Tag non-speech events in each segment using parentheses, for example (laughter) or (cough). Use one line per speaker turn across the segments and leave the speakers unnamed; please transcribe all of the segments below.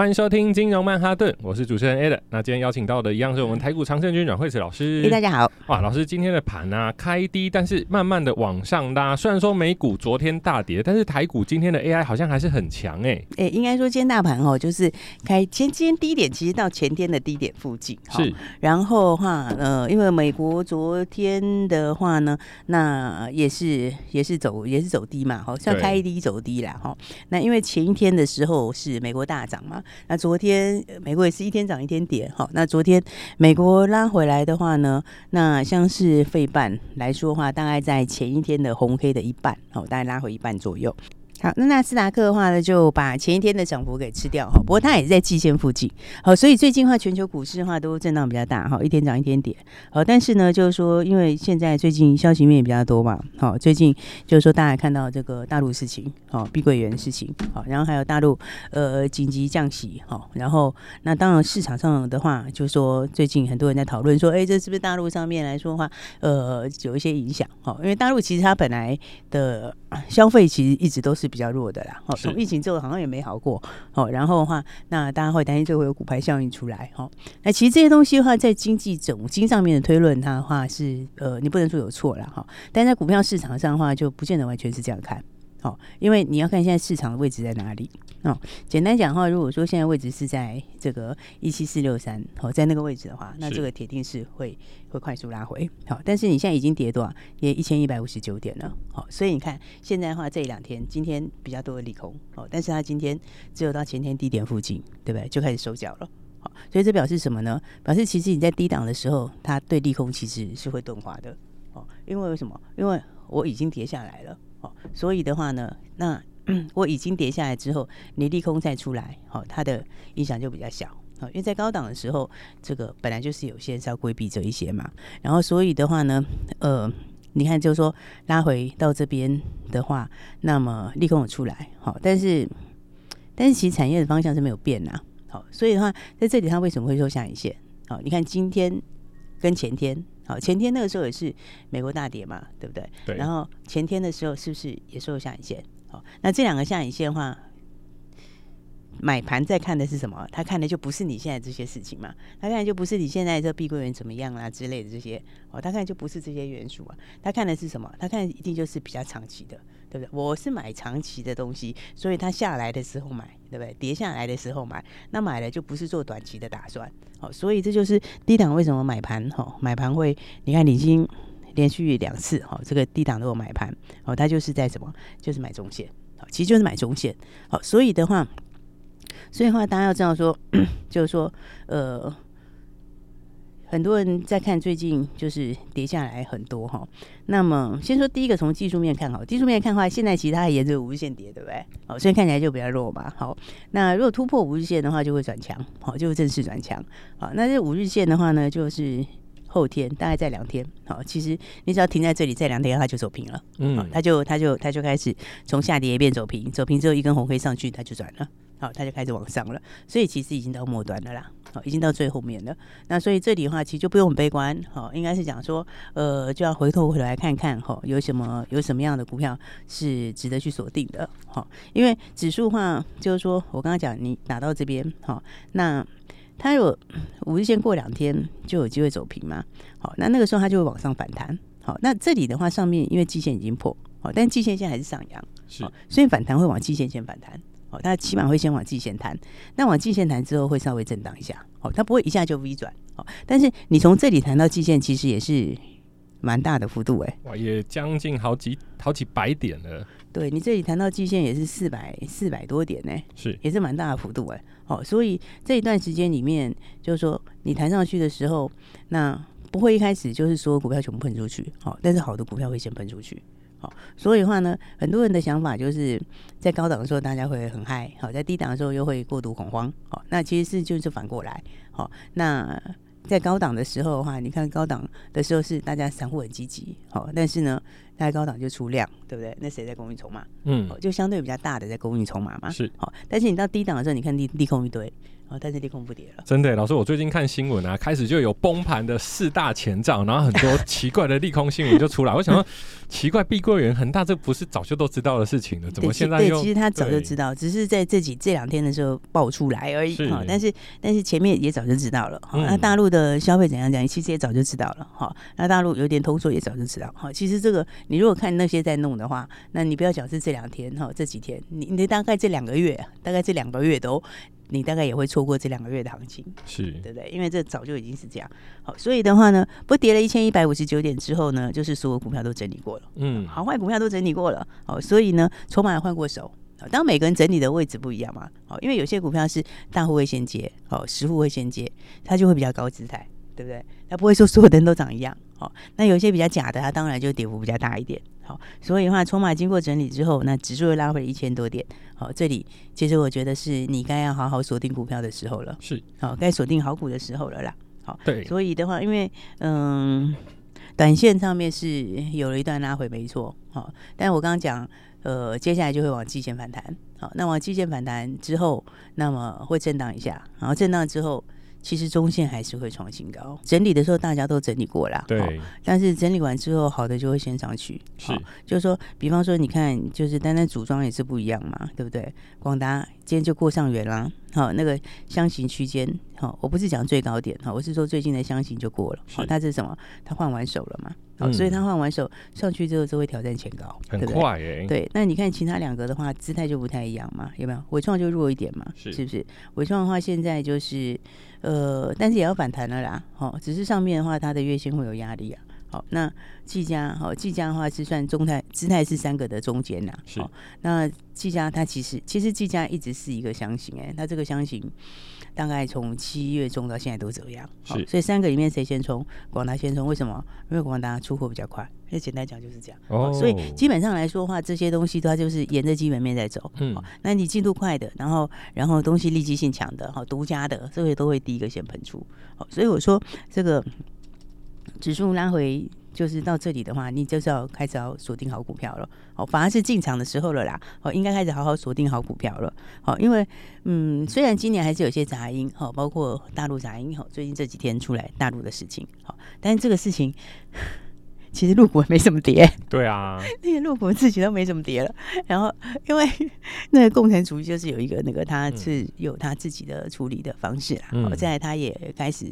欢迎收听金融曼哈顿，我是主持人 Ed。那今天邀请到的一样是我们台股常胜军阮惠慈老师。
大家好。
哇，老师今天的盘啊开低，但是慢慢的往上拉。虽然说美股昨天大跌，但是台股今天的 AI 好像还是很强哎、欸。
哎、欸，应该说今天大盘哦，就是开前今天低点，其实到前天的低点附近。
是。
然后的话，呃，因为美国昨天的话呢，那也是也是走也是走低嘛，好像开低走低啦。哈。那因为前一天的时候是美国大涨嘛。那昨天美国也是一天涨一天跌，好，那昨天美国拉回来的话呢，那像是费半来说的话，大概在前一天的红黑的一半，好，大概拉回一半左右。好，那纳斯达克的话呢，就把前一天的涨幅给吃掉哈。不过它也是在季线附近，好，所以最近的话，全球股市的话都震荡比较大哈，一天涨一天跌。好，但是呢，就是说，因为现在最近消息面也比较多嘛，好，最近就是说大家看到这个大陆事情，好，碧桂园事情，好，然后还有大陆呃紧急降息，好，然后那当然市场上的话，就是说最近很多人在讨论说，哎，这是不是大陆上面来说的话，呃，有一些影响，好，因为大陆其实它本来的消费其实一直都是。比较弱的啦，好，从疫情之后好像也没好过，好，然后的话，那大家会担心这会有股牌效应出来，好，那其实这些东西的话，在经济总经上面的推论，它的话是呃，你不能说有错了哈，但在股票市场上的话，就不见得完全是这样看。好，因为你要看现在市场的位置在哪里。哦，简单讲的话，如果说现在位置是在这个一七四六三，好，在那个位置的话，那这个铁定是会会快速拉回。好，但是你现在已经跌多少？也一千一百五十九点了。好，所以你看现在的话，这两天今天比较多的利空。哦，但是它今天只有到前天低点附近，对不对？就开始收脚了。好，所以这表示什么呢？表示其实你在低档的时候，它对利空其实是会钝化的。哦，因为为什么？因为我已经跌下来了。好，所以的话呢，那 (clears throat) 我已经跌下来之后，你利空再出来，好，它的影响就比较小。好，因为在高档的时候，这个本来就是有些是要规避这一些嘛。然后，所以的话呢，呃，你看，就是说拉回到这边的话，那么利空有出来，好，但是但是其实产业的方向是没有变呐。好，所以的话，在这里它为什么会收下影线？好，你看今天跟前天。好，前天那个时候也是美国大跌嘛，对不对？
对。然
后前天的时候是不是也收下影线？好，那这两个下影线的话，买盘在看的是什么？他看的就不是你现在这些事情嘛，他看的就不是你现在这碧桂园怎么样啊之类的这些。哦，他看的就不是这些元素啊，他看的是什么？他看的一定就是比较长期的。对不对？我是买长期的东西，所以它下来的时候买，对不对？跌下来的时候买，那买了就不是做短期的打算。好，所以这就是低档为什么买盘？哈，买盘会，你看你已经连续两次，哈，这个低档都有买盘，哦，他就是在什么？就是买中线，好，其实就是买中线。好，所以的话，所以的话，大家要知道说，(clears throat) 就是说，呃。很多人在看最近就是跌下来很多哈，那么先说第一个从技术面看好，技术面看的话，现在其他还沿着五日线跌，对不对？好，所以看起来就比较弱嘛。好，那如果突破五日线的话，就会转强，好，就会正式转强。好，那这五日线的话呢，就是后天大概在两天，好，其实你只要停在这里，在两天它就走平了，嗯，它就它就它就开始从下跌变走平，走平之后一根红黑上去，它就转了。好，它就开始往上了，所以其实已经到末端了啦，好，已经到最后面了。那所以这里的话，其实就不用很悲观，好，应该是讲说，呃，就要回头回来看看，哈，有什么有什么样的股票是值得去锁定的，好，因为指数的话，就是说我刚刚讲，你打到这边，好，那它有五日线过两天就有机会走平嘛，好，那那个时候它就会往上反弹，好，那这里的话上面因为季线已经破，好，但季线线还是上扬，是，所以反弹会往季线线反弹。哦，它起码会先往季线弹，那往季线弹之后会稍微震荡一下，哦，它不会一下就 V 转，哦，但是你从这里弹到季线，其实也是蛮大的幅度，哎，
哇，也将近好几好几百点了，
对你这里谈到季线也是四百四百多点呢，
是
也是蛮大的幅度哎。好，所以这一段时间里面，就是说你弹上去的时候，那不会一开始就是说股票全部喷出去，好，但是好的股票会先喷出去。好，所以的话呢，很多人的想法就是在高档的时候大家会很嗨，好，在低档的时候又会过度恐慌，好，那其实是就是反过来，好，那在高档的时候的话，你看高档的时候是大家散户很积极，好，但是呢，在高档就出量，对不对？那谁在供应筹码？嗯，就相对比较大的在供应筹码嘛，
是，
好，但是你到低档的时候，你看利利空一堆。哦，但是利空不跌了。
真的，老师，我最近看新闻啊，开始就有崩盘的四大前兆，然后很多 (laughs) 奇怪的利空新闻就出来。我想说，奇怪，碧桂园恒大，这不是早就都知道的事情了？怎么现在又？
对，其实他早就知道，只是在这几这两天的时候爆出来而已。哈，但是但是前面也早就知道了。那大陆的消费怎样讲，其实也早就知道了。哈，那大陆有点通缩也早就知道。哈，其实这个你如果看那些在弄的话，那你不要讲是这两天哈，这几天，你你大概这两个月，大概这两个月都。你大概也会错过这两个月的行情，
是
对不对？因为这早就已经是这样。好，所以的话呢，不跌了一千一百五十九点之后呢，就是所有股票都整理过了，嗯，好坏股票都整理过了。好，所以呢，筹码换过手。当每个人整理的位置不一样嘛，好，因为有些股票是大户会先接，哦，实户会先接，它就会比较高姿态，对不对？它不会说所有的人都长一样。好，那有些比较假的，它当然就跌幅比较大一点。好，所以的话，筹码经过整理之后，那指数又拉回一千多点。好，这里其实我觉得是你该要好好锁定股票的时候了。
是，
好，该锁定好股的时候了啦。好，
对。
所以的话，因为嗯，短线上面是有了一段拉回，没错。好，但是我刚刚讲，呃，接下来就会往季线反弹。好，那往季线反弹之后，那么会震荡一下，然后震荡之后。其实中线还是会创新高，整理的时候大家都整理过了，
对。
但是整理完之后，好的就会先上去，
是。
就是说，比方说，你看，就是单单组装也是不一样嘛，对不对？广达今天就过上元啦，好，那个箱型区间，好，我不是讲最高点，哈，我是说最近的箱型就过了，好，它是什么？它换完手了嘛？好，所以它换完手上去之后就会挑战前高，
很快哎。
对，那你看其他两个的话，姿态就不太一样嘛，有没有？伟创就弱一点嘛，是不是？伟创的话，现在就是呃，但是也要反弹了啦，好，只是上面的话，它的月线会有压力啊。好，那技嘉，好，技嘉的话是算中泰，姿态是三个的中间呐。是，那技嘉它其实其实技嘉一直是一个箱型，哎，它这个箱型。大概从七月中到现在都这样，是，所以三个里面谁先冲？广达先冲，为什么？因为广达出货比较快。那简单讲就是这样。哦，所以基本上来说的话，这些东西它就是沿着基本面在走。嗯，那你进度快的，然后然后东西立即性强的，好，独家的，这些都会第一个先喷出。好，所以我说这个指数拉回。就是到这里的话，你就是要开始要锁定好股票了，好，反而是进场的时候了啦，好，应该开始好好锁定好股票了，好，因为嗯，虽然今年还是有些杂音，好，包括大陆杂音，好，最近这几天出来大陆的事情，好，但是这个事情。其实入股没怎么跌，(laughs)
对啊，(laughs)
那个入股自己都没怎么跌了。然后因为那个共产主义就是有一个那个他是有他自己的处理的方式啦。嗯，现在他也开始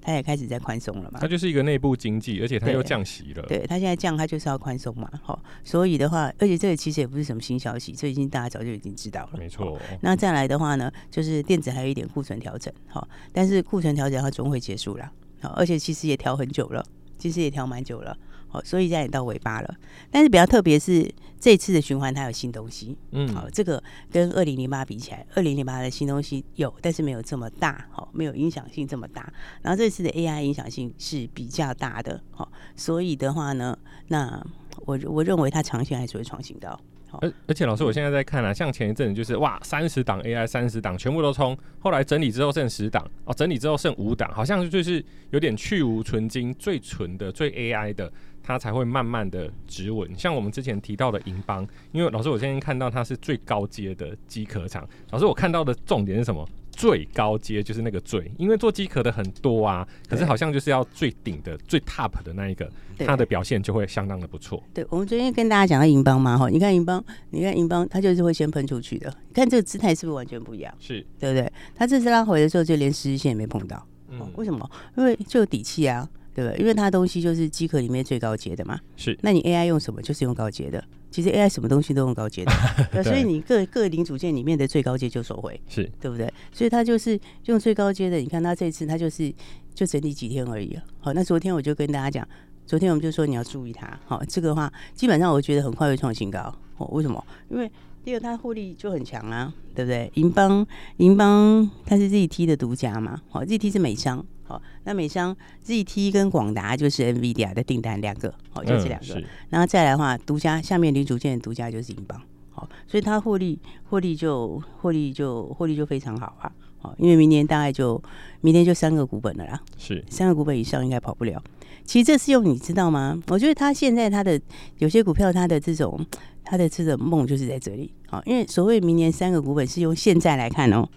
他也开始在宽松了嘛。
他就是一个内部经济，而且他又降息了。
对，他现在降，他就是要宽松嘛。好，所以的话，而且这个其实也不是什么新消息，这已经大家早就已经知道了。
没错。
那再来的话呢，就是电子还有一点库存调整，好，但是库存调整它总会结束了。好，而且其实也调很久了，其实也调蛮久了。好，所以现在也到尾巴了，但是比较特别是这次的循环它有新东西，嗯，好，这个跟二零零八比起来，二零零八的新东西有，但是没有这么大，好，没有影响性这么大。然后这次的 AI 影响性是比较大的，好，所以的话呢，那我我认为它长线还是会创新高。
而而且老师，我现在在看啊，像前一阵就是哇，三十档 AI，三十档全部都冲，后来整理之后剩十档哦，整理之后剩五档，好像就是有点去无存金，最纯的、最 AI 的。它才会慢慢的指纹，像我们之前提到的银邦，因为老师我现在看到它是最高阶的机壳厂，老师我看到的重点是什么？最高阶就是那个最，因为做机壳的很多啊，可是好像就是要最顶的、最 top 的那一个，它的表现就会相当的不错。
对，我们昨天跟大家讲到银邦嘛，哈，你看银邦，你看银邦，它就是会先喷出去的，你看这个姿态是不是完全不一样？
是
对不对？它这次拉回的时候就连十日线也没碰到，嗯，为什么？因为就有底气啊。对不对？因为它东西就是机壳里面最高阶的嘛。
是。
那你 AI 用什么？就是用高阶的。其实 AI 什么东西都用高阶的。(laughs) 对。所以你各各零组件里面的最高阶就收回。
是。
对不对？所以它就是用最高阶的。你看它这次它就是就整理几天而已。好，那昨天我就跟大家讲，昨天我们就说你要注意它。好，这个的话基本上我觉得很快会创新高。哦，为什么？因为第二它获利就很强啊，对不对？银邦银邦它是 ZT 的独家嘛，好，ZT 是美商，好，那美商 ZT 跟广达就是 NVIDIA 的订单两个，好，就这两个，然后再来的话，独家下面零组件的独家就是英邦，好，所以它获利获利就获利就获利就非常好啊，好，因为明年大概就明年就三个股本了啦，
是
三个股本以上应该跑不了。其实这是用你知道吗？我觉得他现在他的有些股票，他的这种他的这种梦就是在这里。好，因为所谓明年三个股本是用现在来看哦，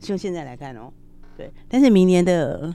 是用现在来看哦。对，但是明年的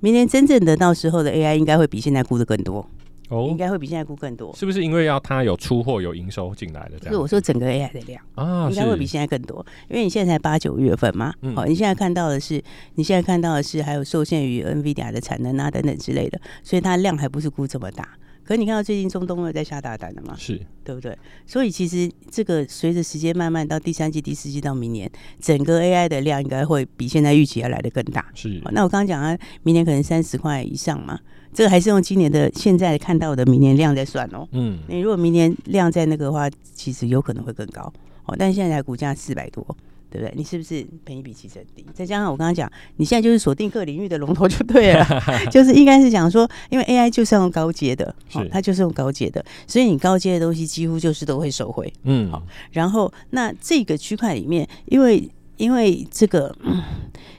明年真正的到时候的 AI 应该会比现在估的更多。哦，应该会比现在估更多，
是不是因为要它有出货有营收进来的这样？
是我说整个 AI 的量啊，应该会比现在更多，因为你现在才八九月份嘛。嗯、好，你现在看到的是，你现在看到的是还有受限于 NVIDIA 的产能啊等等之类的，所以它量还不是估这么大。可是你看到最近中东又在下大单了嘛？
是
对不对？所以其实这个随着时间慢慢到第三季、第四季到明年，整个 AI 的量应该会比现在预期要来得更大。
是。
那我刚刚讲啊，明年可能三十块以上嘛。这个还是用今年的现在看到的明年量在算哦。嗯，你如果明年量在那个的话，其实有可能会更高哦。但是现在股价四百多，对不对？你是不是本益比其实很低？再加上我刚刚讲，你现在就是锁定各领域的龙头就对了，(laughs) 就是应该是讲说，因为 AI 就是用高阶的，哦，它就是用高阶的，所以你高阶的东西几乎就是都会收回。嗯，好。然后那这个区块里面，因为因为这个、嗯、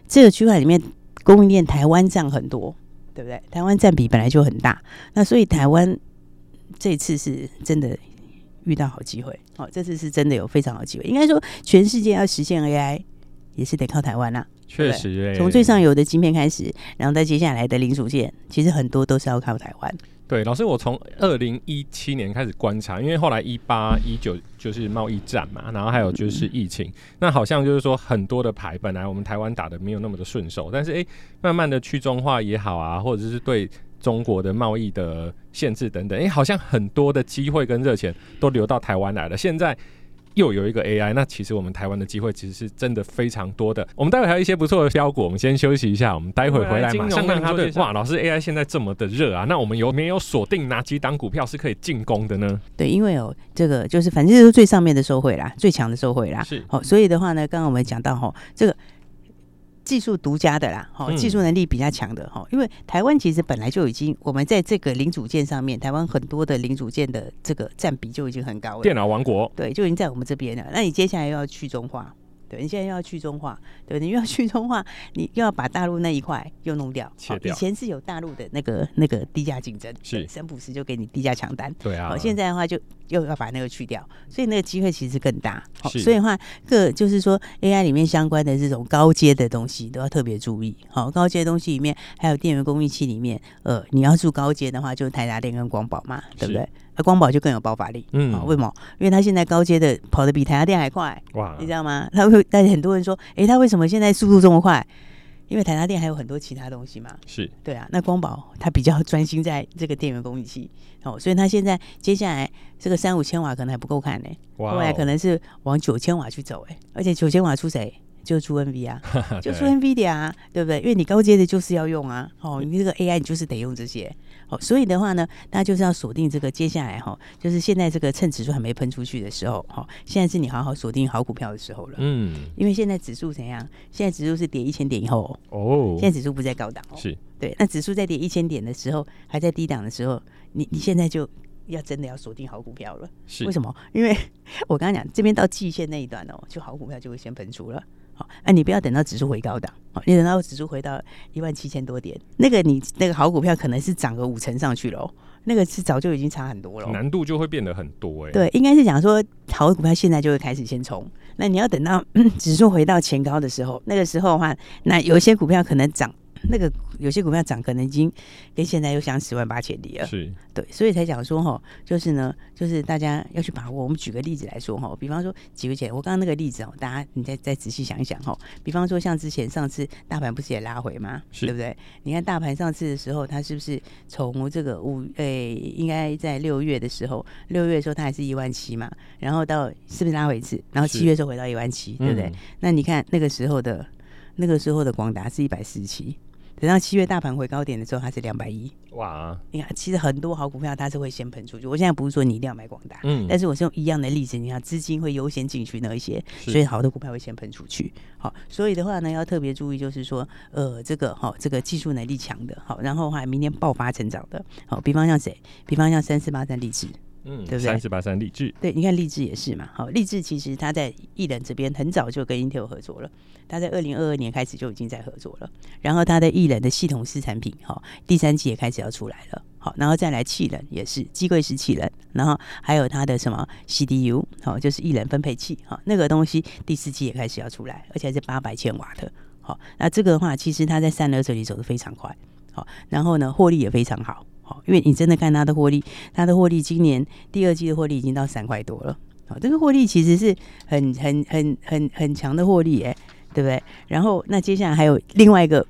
这个区块里面供应链台湾占很多。对不对？台湾占比本来就很大，那所以台湾这次是真的遇到好机会。哦，这次是真的有非常好机会。应该说，全世界要实现 AI 也是得靠台湾啦。
确实，
从最上游的晶片开始，然后在接下来的零组件，其实很多都是要靠台湾。
对，老师，我从二零一七年开始观察，因为后来一八一九就是贸易战嘛，然后还有就是疫情，嗯、那好像就是说很多的牌本来我们台湾打的没有那么的顺手，但是哎，慢慢的去中化也好啊，或者是对中国的贸易的限制等等，哎，好像很多的机会跟热钱都流到台湾来了，现在。又有一个 AI，那其实我们台湾的机会其实是真的非常多的。我们待会还有一些不错的标股，我们先休息一下，我们待会回来马上让他对。哇，老师 AI 现在这么的热啊，那我们有没有锁定哪几档股票是可以进攻的呢？
对，因为有这个就是反正就是最上面的受惠啦，最强的受惠啦。
是，
好，所以的话呢，刚刚我们讲到哈，这个。技术独家的啦，哈，技术能力比较强的哈，因为台湾其实本来就已经，我们在这个零组件上面，台湾很多的零组件的这个占比就已经很高了。
电脑王国，
对，就已经在我们这边了。那你接下来又要去中化。对，你现在又要去中化，对，你又要去中化，你又要把大陆那一块又弄掉。
切掉。
以前是有大陆的那个那个低价竞争，
是
三普时就给你低价抢单。
对啊。
现在的话就又要把那个去掉，所以那个机会其实更大。好，所以的话各就是说 AI 里面相关的这种高阶的东西都要特别注意。好，高阶的东西里面还有电源供应器里面，呃，你要住高阶的话，就是台达电跟光宝嘛，对不对？光宝就更有爆发力，嗯，为什么？因为他现在高阶的跑得比台达电还快，哇，你知道吗？他会，但是很多人说，哎、欸，他为什么现在速度这么快？因为台达电还有很多其他东西嘛，
是
对啊。那光宝它比较专心在这个电源供应器，哦，所以它现在接下来这个三五千瓦可能还不够看呢，哇，后来可能是往九千瓦去走，哎，而且九千瓦出谁？就出 NV 啊，(laughs) 就出 NVIDIA 啊，对不对？因为你高阶的就是要用啊，哦，你这个 AI 你就是得用这些，哦，所以的话呢，大家就是要锁定这个接下来哈，就是现在这个趁指数还没喷出去的时候，哈，现在是你好好锁定好股票的时候了，嗯，因为现在指数怎样？现在指数是跌一千点以后哦，现在指数不在高档哦，
是
对，那指数在跌一千点的时候，还在低档的时候，你你现在就。要真的要锁定好股票了，是为什么？因为 (laughs) 我刚刚讲这边到季线那一段哦，就好股票就会先喷出了。好，哎，你不要等到指数回高档，好，你等到指数回到一万七千多点，那个你那个好股票可能是涨个五成上去了，那个是早就已经差很多了，
难度就会变得很多哎。
对，应该是讲说好股票现在就会开始先冲，那你要等到 (coughs) 指数回到前高的时候，那个时候的话，那有一些股票可能涨。那个有些股票涨，可能已经跟现在又相十万八千里了。
是，
对，所以才讲说哈，就是呢，就是大家要去把握。我们举个例子来说哈，比方说几个钱，我刚刚那个例子哦，大家你再再仔细想一想哈。比方说像之前上次大盘不是也拉回吗？是对不对？你看大盘上次的时候，它是不是从这个五诶、欸，应该在六月的时候，六月的时候它还是一万七嘛，然后到是不是拉回一次？然后七月的时候回到一万七，对不对？嗯、那你看那个时候的那个时候的广达是一百四十七。等到七月大盘回高点的时候，它是两百一。
哇！
你看，其实很多好股票它是会先喷出去。我现在不是说你一定要买广大，
嗯，
但是我是用一样的例子，你看资金会优先进去那一些，所以好的股票会先喷出去。好，所以的话呢，要特别注意，就是说，呃，这个好，这个技术能力强的，好，然后的话明天爆发成长的，好，比方像谁？比方像三四八三力智。
嗯，
对不对？
三四八三励志，
对，你看励志也是嘛。好，励志其实他在艺人这边很早就跟 Intel 合作了，他在二零二二年开始就已经在合作了。然后他的艺人的系统式产品，哈，第三季也开始要出来了。好，然后再来气冷也是机柜式气冷，然后还有他的什么 CDU，好，就是艺人分配器，哈，那个东西第四季也开始要出来，而且还是八百千瓦的。好，那这个的话，其实他在散热这里走得非常快，好，然后呢，获利也非常好。因为你真的看它的获利，它的获利今年第二季的获利已经到三块多了。好，这个获利其实是很很很很很强的获利，哎，对不对？然后那接下来还有另外一个，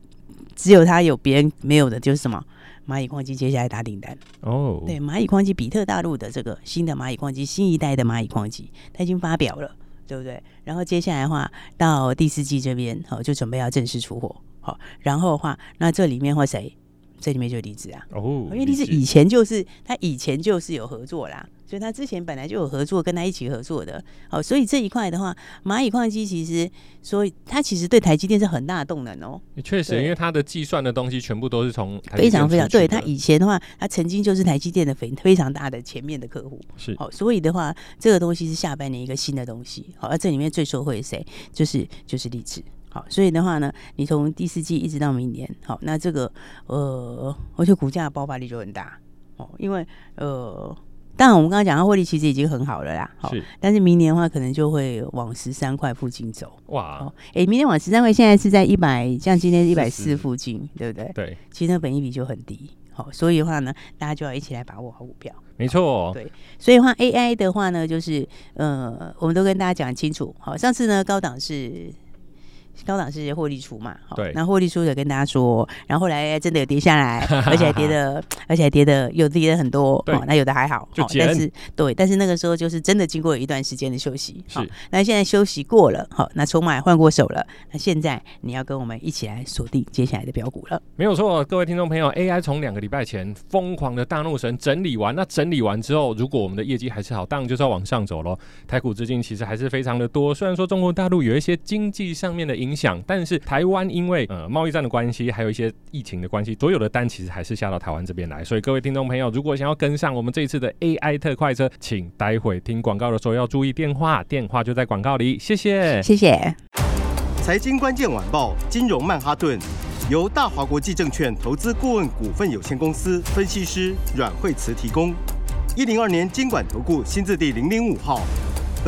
只有它有别人没有的，就是什么蚂蚁矿机接下来打订单
哦。对，
蚂蚁矿机比特大陆的这个新的蚂蚁矿机，新一代的蚂蚁矿机，它已经发表了，对不对？然后接下来的话到第四季这边，好，就准备要正式出货。好，然后的话，那这里面会谁？这里面就力智啊，
哦，
因为力智以前就是他以前就是有合作啦，所以他之前本来就有合作，跟他一起合作的，哦，所以这一块的话，蚂蚁矿机其实，所以它其实对台积电是很大的动能哦。
确实，因为它的计算的东西全部都是从
非常非常对，它以前的话，它曾经就是台积电的非非常大的前面的客户，
是，
好，所以的话，这个东西是下半年一个新的东西，好，而这里面最受惠谁？就是就是力智。好，所以的话呢，你从第四季一直到明年，好，那这个呃，而且股价的爆发力就很大哦，因为呃，当然我们刚刚讲到获利其实已经很好了啦，好，是，但是明年的话可能就会往十三块附近走，
哇，
哎、欸，明年往十三块，现在是在一百，像今天一百四附近，对不对？
对，
其实那本益比就很低，好，所以的话呢，大家就要一起来把握好股票，
没错，
对，所以的话 AI 的话呢，就是呃，我们都跟大家讲清楚，好，上次呢高档是。高档是获利出嘛？
对，
然后获利出的跟大家说，然后后来真的有跌下来，(laughs) 而且还跌的，而且还跌的有跌的很多，哦，那有的还好，
就
但是对，但是那个时候就是真的经过一段时间的休息，
是，
那现在休息过了，好，那筹码也换过手了，那现在你要跟我们一起来锁定接下来的标股了，
没有错，各位听众朋友，AI 从两个礼拜前疯狂的大怒神整理完，那整理完之后，如果我们的业绩还是好，当然就是要往上走喽。台股资金其实还是非常的多，虽然说中国大陆有一些经济上面的影响，但是台湾因为呃贸易战的关系，还有一些疫情的关系，所有的单其实还是下到台湾这边来。所以各位听众朋友，如果想要跟上我们这一次的 AI 特快车，请待会听广告的时候要注意电话，电话就在广告里。谢谢，
谢谢。
财经关键晚报，金融曼哈顿，由大华国际证券投资顾问股份有限公司分析师阮慧慈提供。一零二年金管投顾新字第零零五号。